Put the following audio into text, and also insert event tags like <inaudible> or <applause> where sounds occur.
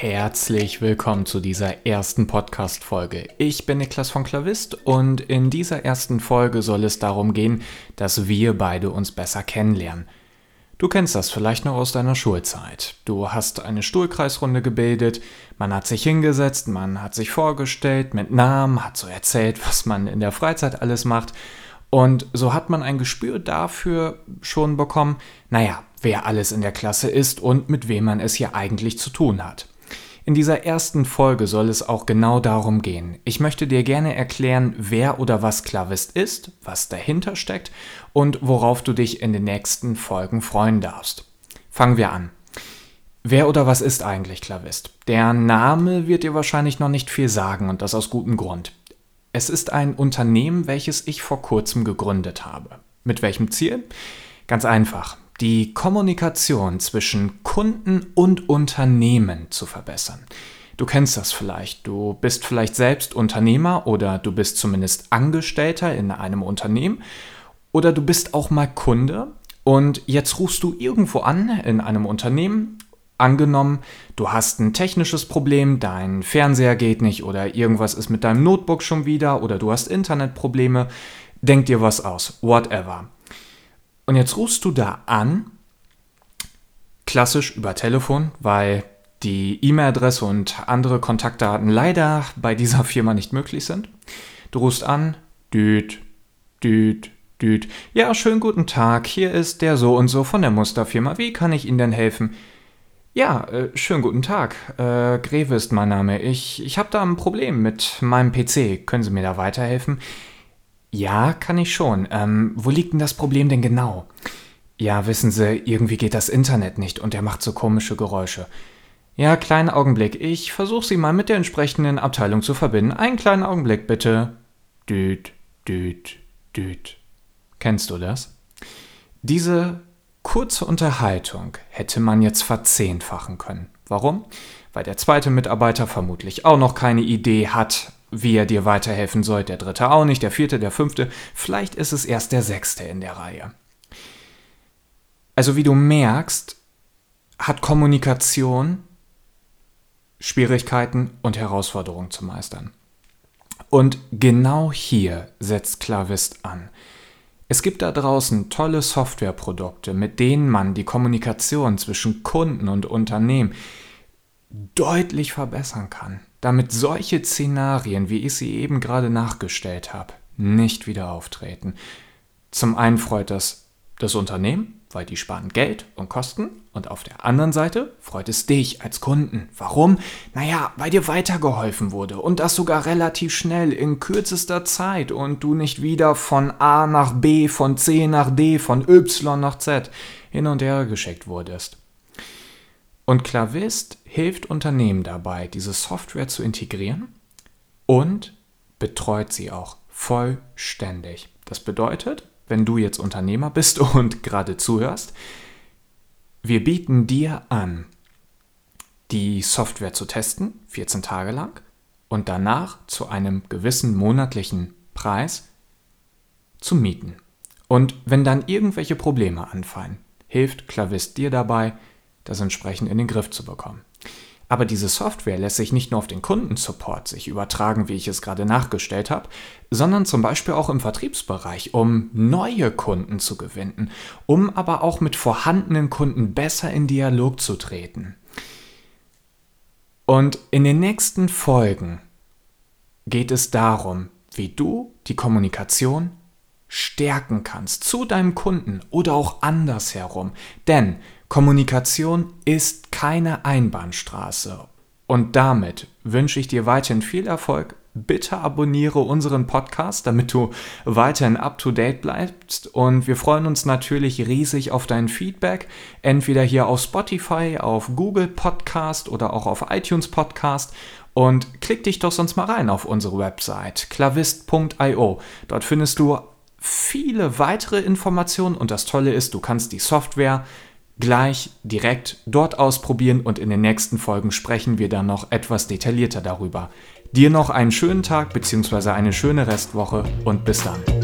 Herzlich willkommen zu dieser ersten Podcast-Folge. Ich bin Niklas von Klavist und in dieser ersten Folge soll es darum gehen, dass wir beide uns besser kennenlernen. Du kennst das vielleicht noch aus deiner Schulzeit. Du hast eine Stuhlkreisrunde gebildet, man hat sich hingesetzt, man hat sich vorgestellt mit Namen, hat so erzählt, <laughs> was man in der Freizeit alles macht. Und so hat man ein Gespür dafür schon bekommen, naja, wer alles in der Klasse ist und mit wem man es hier eigentlich zu tun hat. In dieser ersten Folge soll es auch genau darum gehen. Ich möchte dir gerne erklären, wer oder was Klavist ist, was dahinter steckt und worauf du dich in den nächsten Folgen freuen darfst. Fangen wir an. Wer oder was ist eigentlich Klavist? Der Name wird dir wahrscheinlich noch nicht viel sagen und das aus gutem Grund. Es ist ein Unternehmen, welches ich vor kurzem gegründet habe. Mit welchem Ziel? Ganz einfach die Kommunikation zwischen Kunden und Unternehmen zu verbessern. Du kennst das vielleicht. Du bist vielleicht selbst Unternehmer oder du bist zumindest Angestellter in einem Unternehmen oder du bist auch mal Kunde und jetzt rufst du irgendwo an in einem Unternehmen. Angenommen, du hast ein technisches Problem, dein Fernseher geht nicht oder irgendwas ist mit deinem Notebook schon wieder oder du hast Internetprobleme. Denk dir was aus, whatever. Und jetzt rufst du da an, klassisch über Telefon, weil die E-Mail-Adresse und andere Kontaktdaten leider bei dieser Firma nicht möglich sind. Du rufst an, düt, düt, düt. Ja, schönen guten Tag, hier ist der so und so von der Musterfirma. Wie kann ich Ihnen denn helfen? Ja, äh, schönen guten Tag. Äh, Greve ist mein Name. Ich, ich habe da ein Problem mit meinem PC. Können Sie mir da weiterhelfen? Ja, kann ich schon. Ähm, wo liegt denn das Problem denn genau? Ja, wissen Sie, irgendwie geht das Internet nicht und er macht so komische Geräusche. Ja, kleinen Augenblick. Ich versuche Sie mal mit der entsprechenden Abteilung zu verbinden. Einen kleinen Augenblick, bitte. Düt, düt, düt. Kennst du das? Diese kurze Unterhaltung hätte man jetzt verzehnfachen können. Warum? Weil der zweite Mitarbeiter vermutlich auch noch keine Idee hat, wie er dir weiterhelfen soll. Der dritte auch nicht, der vierte, der fünfte. Vielleicht ist es erst der sechste in der Reihe. Also wie du merkst, hat Kommunikation Schwierigkeiten und Herausforderungen zu meistern. Und genau hier setzt Klavist an. Es gibt da draußen tolle Softwareprodukte, mit denen man die Kommunikation zwischen Kunden und Unternehmen deutlich verbessern kann damit solche Szenarien, wie ich sie eben gerade nachgestellt habe, nicht wieder auftreten. Zum einen freut das das Unternehmen, weil die sparen Geld und Kosten und auf der anderen Seite freut es dich als Kunden. Warum? Naja, weil dir weitergeholfen wurde und das sogar relativ schnell in kürzester Zeit und du nicht wieder von A nach B, von C nach D, von Y nach Z hin und her geschickt wurdest. Und Klavist hilft Unternehmen dabei, diese Software zu integrieren und betreut sie auch vollständig. Das bedeutet, wenn du jetzt Unternehmer bist <laughs> und gerade zuhörst, wir bieten dir an, die Software zu testen, 14 Tage lang, und danach zu einem gewissen monatlichen Preis zu mieten. Und wenn dann irgendwelche Probleme anfallen, hilft Klavist dir dabei, das entsprechend in den Griff zu bekommen. Aber diese Software lässt sich nicht nur auf den Kundensupport sich übertragen, wie ich es gerade nachgestellt habe, sondern zum Beispiel auch im Vertriebsbereich, um neue Kunden zu gewinnen, um aber auch mit vorhandenen Kunden besser in Dialog zu treten. Und in den nächsten Folgen geht es darum, wie du die Kommunikation stärken kannst zu deinem Kunden oder auch andersherum. Denn Kommunikation ist keine Einbahnstraße. Und damit wünsche ich dir weiterhin viel Erfolg. Bitte abonniere unseren Podcast, damit du weiterhin up-to-date bleibst. Und wir freuen uns natürlich riesig auf dein Feedback. Entweder hier auf Spotify, auf Google Podcast oder auch auf iTunes Podcast. Und klick dich doch sonst mal rein auf unsere Website klavist.io. Dort findest du viele weitere Informationen und das Tolle ist, du kannst die Software gleich direkt dort ausprobieren und in den nächsten Folgen sprechen wir dann noch etwas detaillierter darüber. Dir noch einen schönen Tag bzw. eine schöne Restwoche und bis dann.